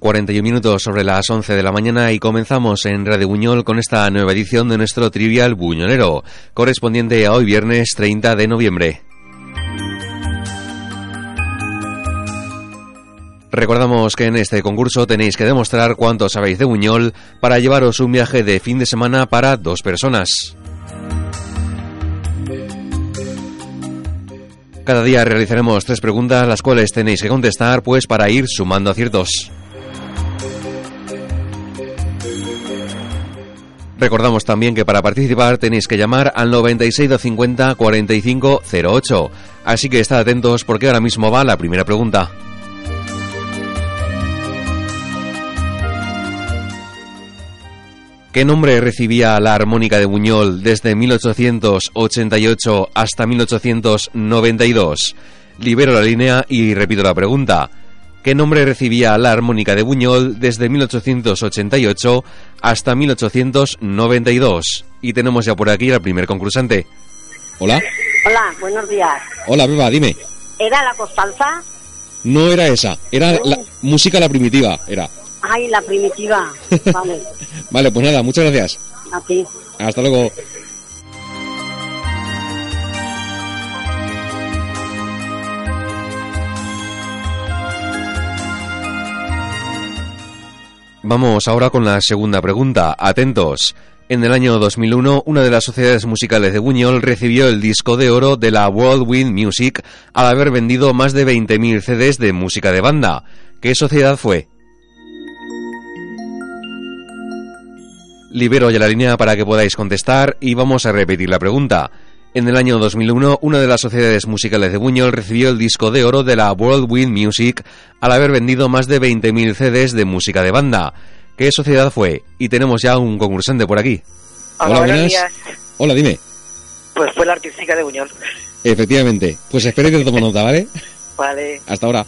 41 minutos sobre las 11 de la mañana y comenzamos en Radio Buñol con esta nueva edición de nuestro Trivial Buñolero, correspondiente a hoy viernes 30 de noviembre. Recordamos que en este concurso tenéis que demostrar cuánto sabéis de Buñol para llevaros un viaje de fin de semana para dos personas. Cada día realizaremos tres preguntas, las cuales tenéis que contestar pues para ir sumando aciertos. Recordamos también que para participar tenéis que llamar al 96 45 08. Así que estad atentos porque ahora mismo va la primera pregunta. ¿Qué nombre recibía la armónica de Buñol desde 1888 hasta 1892? Libero la línea y repito la pregunta. ¿Qué nombre recibía la armónica de Buñol desde 1888 hasta 1892? Y tenemos ya por aquí al primer concursante. Hola. Hola, buenos días. Hola, Beba, dime. ¿Era la Constanza? No era esa, era la música la primitiva, era. Ay, la primitiva. Vale. vale, pues nada, muchas gracias. A ti. Hasta luego. Vamos ahora con la segunda pregunta. Atentos. En el año 2001, una de las sociedades musicales de Buñol recibió el disco de oro de la World Wind Music al haber vendido más de 20.000 CDs de música de banda. ¿Qué sociedad fue? Libero ya la línea para que podáis contestar y vamos a repetir la pregunta. En el año 2001, una de las sociedades musicales de Buñol recibió el disco de oro de la World Wind Music al haber vendido más de 20.000 CDs de música de banda. ¿Qué sociedad fue? Y tenemos ya un concursante por aquí. Hola, buenas. Hola, dime. Pues fue la artística de Buñol. Efectivamente. Pues espero que te tomo nota, ¿vale? Vale. Hasta ahora.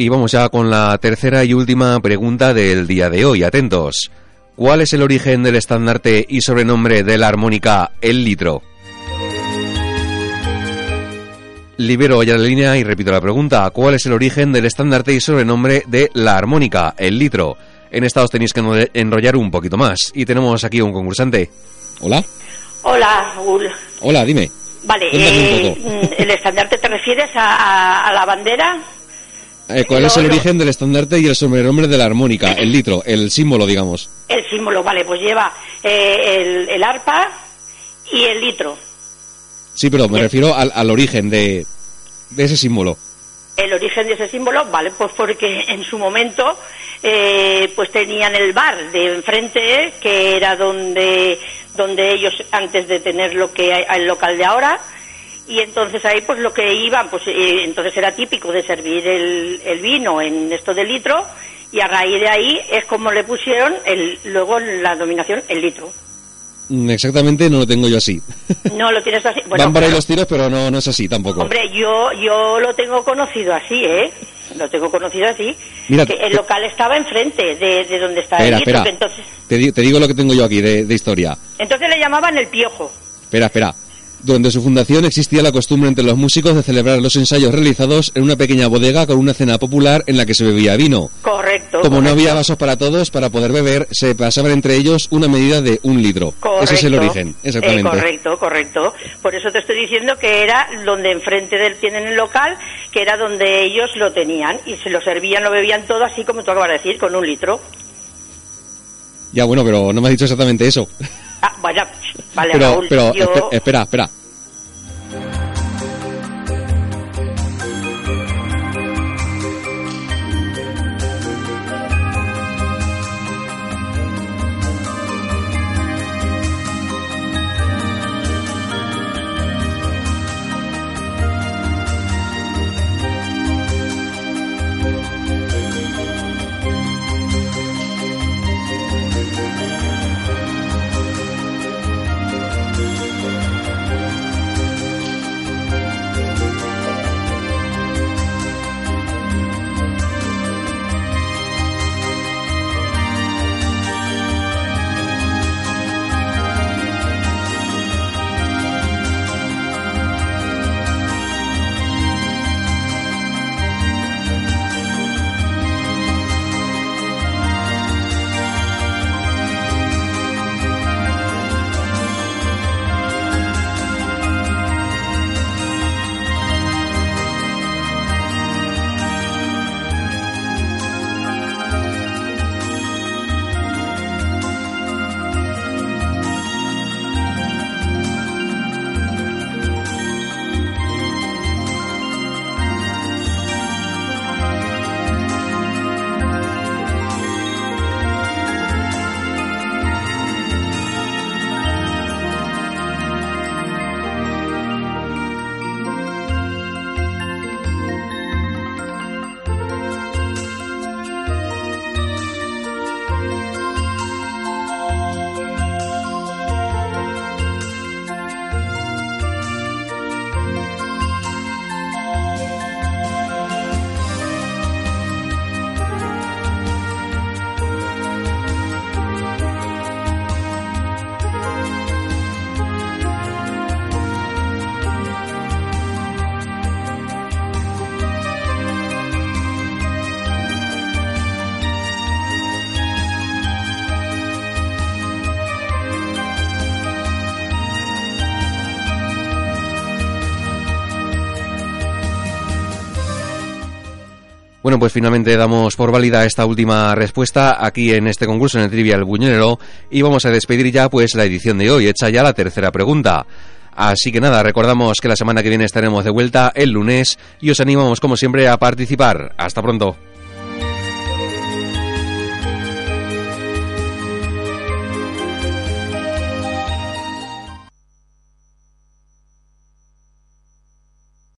Y vamos ya con la tercera y última pregunta del día de hoy. Atentos. ¿Cuál es el origen del estandarte y sobrenombre de la armónica El Litro? Libero ya la línea y repito la pregunta. ¿Cuál es el origen del estandarte y sobrenombre de la armónica El Litro? En esta os tenéis que enrollar un poquito más. Y tenemos aquí un concursante. Hola. Hola, Raúl. Hola, dime. Vale, eh, ¿el estandarte te refieres a la bandera? Eh, ¿Cuál es el origen del estandarte y el sobrenombre de la armónica? El litro, el símbolo, digamos. El símbolo, vale, pues lleva eh, el, arpa y el litro. Sí, pero me refiero al, origen de, ese símbolo. El origen de ese símbolo, vale, pues porque en su momento eh, pues tenían el bar de enfrente, que era donde, donde ellos, antes de tener lo que hay, el local de ahora, y entonces ahí pues lo que iban, pues eh, entonces era típico de servir el, el vino en esto de litro y a raíz de ahí es como le pusieron el, luego la dominación el litro. Mm, Exactamente no lo tengo yo así. No lo tienes así. Bueno, Van ahí claro. los tiros, pero no, no es así tampoco. Hombre, yo, yo lo tengo conocido así, ¿eh? Lo tengo conocido así. Mira, que el local estaba enfrente de, de donde está espera, el litro, espera. entonces, Te, di- te digo lo que tengo yo aquí de, de historia. entonces le llamaban el piojo. Espera, espera. Durante su fundación existía la costumbre entre los músicos de celebrar los ensayos realizados en una pequeña bodega con una cena popular en la que se bebía vino. Correcto. Como no había vasos para todos, para poder beber, se pasaban entre ellos una medida de un litro. Correcto. Ese es el origen, exactamente. Eh, correcto, correcto. Por eso te estoy diciendo que era donde enfrente del tienen el local, que era donde ellos lo tenían y se lo servían, lo bebían todo así como tú acabas de decir, con un litro. Ya, bueno, pero no me has dicho exactamente eso. Ah, vaya, vale, pero, Raúl, pero, yo- espe- espera, espera. Bueno, pues finalmente damos por válida esta última respuesta aquí en este concurso en el Trivial Buñuelero y vamos a despedir ya pues la edición de hoy, hecha ya la tercera pregunta. Así que nada, recordamos que la semana que viene estaremos de vuelta el lunes y os animamos como siempre a participar. Hasta pronto.